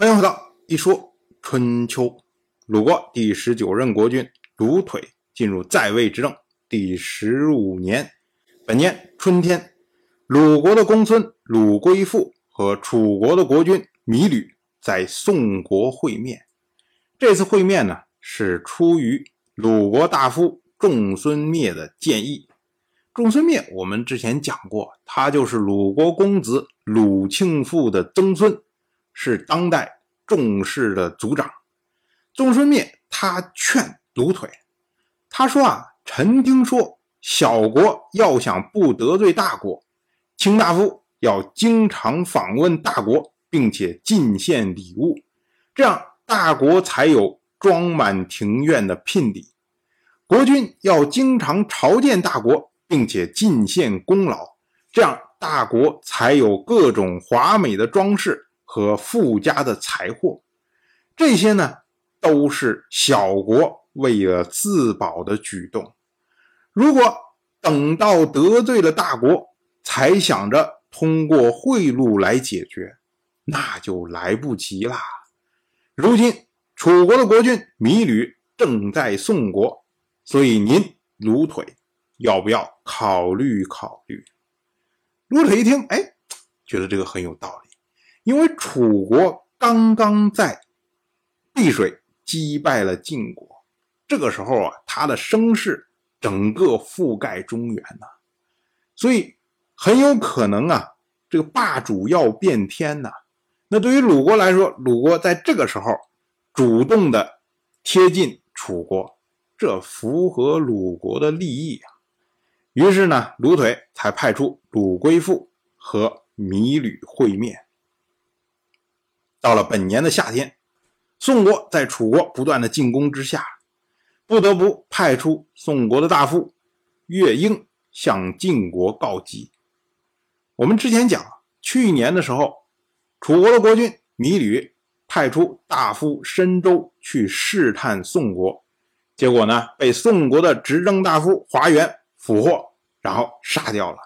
欢迎回到一说春秋。鲁国第十九任国君鲁腿进入在位执政第十五年，本年春天，鲁国的公孙鲁归父和楚国的国君芈吕在宋国会面。这次会面呢，是出于鲁国大夫仲孙灭的建议。仲孙灭，我们之前讲过，他就是鲁国公子鲁庆父的曾孙，是当代重视的族长。仲孙灭他劝独腿，他说啊，臣听说小国要想不得罪大国，卿大夫要经常访问大国，并且进献礼物，这样大国才有装满庭院的聘礼。国君要经常朝见大国，并且进献功劳，这样大国才有各种华美的装饰和附加的财货。这些呢？都是小国为了自保的举动。如果等到得罪了大国，才想着通过贿赂来解决，那就来不及啦。如今楚国的国君芈吕正在宋国，所以您卢腿要不要考虑考虑？卢腿一听，哎，觉得这个很有道理，因为楚国刚刚在淝水。击败了晋国，这个时候啊，他的声势整个覆盖中原呐，所以很有可能啊，这个霸主要变天呐。那对于鲁国来说，鲁国在这个时候主动的贴近楚国，这符合鲁国的利益啊。于是呢，鲁腿才派出鲁归父和米吕会面。到了本年的夏天。宋国在楚国不断的进攻之下，不得不派出宋国的大夫乐婴向晋国告急。我们之前讲，去年的时候，楚国的国君芈吕派出大夫申州去试探宋国，结果呢，被宋国的执政大夫华元俘获，然后杀掉了。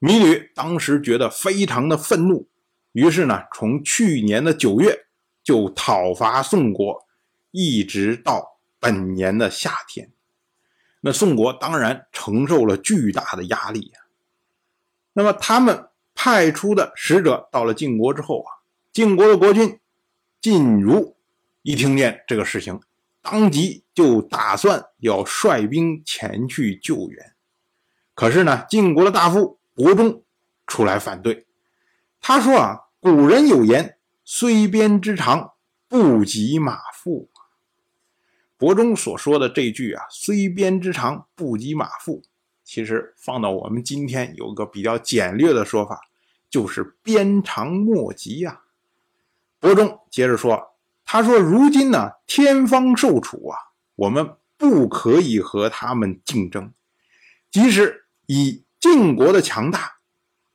芈吕当时觉得非常的愤怒，于是呢，从去年的九月。就讨伐宋国，一直到本年的夏天，那宋国当然承受了巨大的压力呀。那么他们派出的使者到了晋国之后啊，晋国的国君晋如一听见这个事情，当即就打算要率兵前去救援。可是呢，晋国的大夫伯中出来反对，他说啊，古人有言。虽鞭之长，不及马腹。伯中所说的这句啊，“虽鞭之长，不及马腹”，其实放到我们今天有个比较简略的说法，就是“鞭长莫及”呀。伯中接着说：“他说，如今呢，天方受楚啊，我们不可以和他们竞争。即使以晋国的强大，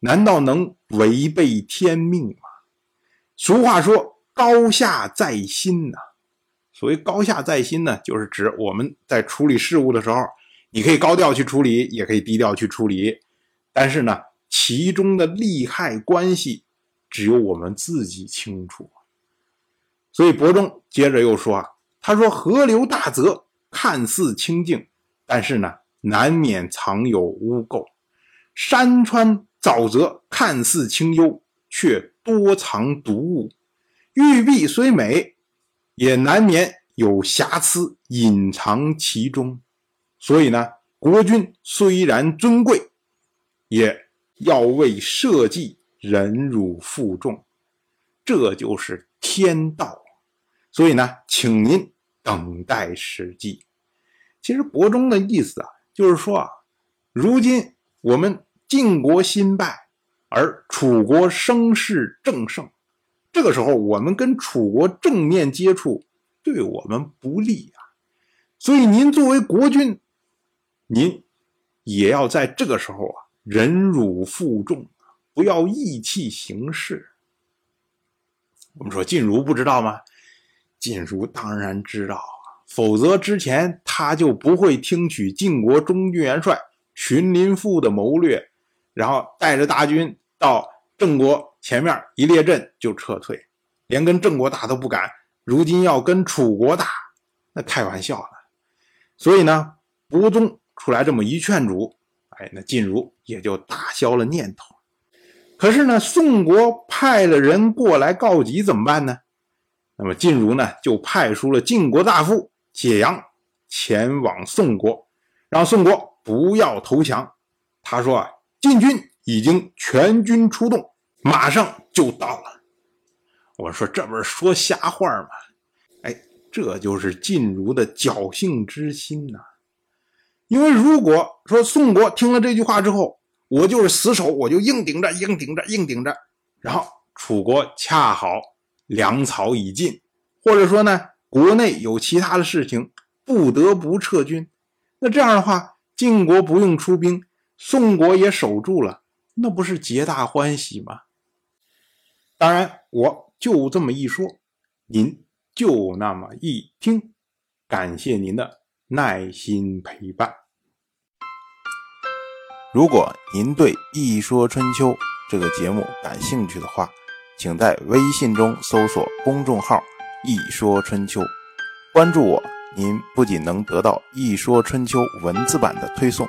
难道能违背天命吗？”俗话说：“高下在心呐。”所谓“高下在心”呢，就是指我们在处理事务的时候，你可以高调去处理，也可以低调去处理。但是呢，其中的利害关系，只有我们自己清楚。所以伯仲接着又说：“啊，他说河流大泽看似清净，但是呢，难免藏有污垢；山川沼泽看似清幽。”却多藏毒物，玉璧虽美，也难免有瑕疵隐藏其中。所以呢，国君虽然尊贵，也要为社稷忍辱负重，这就是天道。所以呢，请您等待时机。其实伯中的意思啊，就是说啊，如今我们晋国新败。而楚国声势正盛，这个时候我们跟楚国正面接触，对我们不利啊。所以您作为国君，您也要在这个时候啊忍辱负重，不要意气行事。我们说晋如不知道吗？晋如当然知道啊，否则之前他就不会听取晋国中军元帅荀林父的谋略。然后带着大军到郑国前面一列阵就撤退，连跟郑国打都不敢，如今要跟楚国打，那开玩笑了。所以呢，伯宗出来这么一劝阻，哎，那晋如也就打消了念头。可是呢，宋国派了人过来告急，怎么办呢？那么晋如呢，就派出了晋国大夫解阳前往宋国，让宋国不要投降。他说啊，晋军已经全军出动，马上就到了。我说这不是说瞎话吗？哎，这就是晋如的侥幸之心呐。因为如果说宋国听了这句话之后，我就是死守，我就硬顶着，硬顶着，硬顶着，然后楚国恰好粮草已尽，或者说呢，国内有其他的事情，不得不撤军，那这样的话，晋国不用出兵，宋国也守住了，那不是皆大欢喜吗？当然，我就这么一说，您就那么一听，感谢您的耐心陪伴。如果您对《一说春秋》这个节目感兴趣的话，请在微信中搜索公众号“一说春秋”，关注我。您不仅能得到《一说春秋》文字版的推送，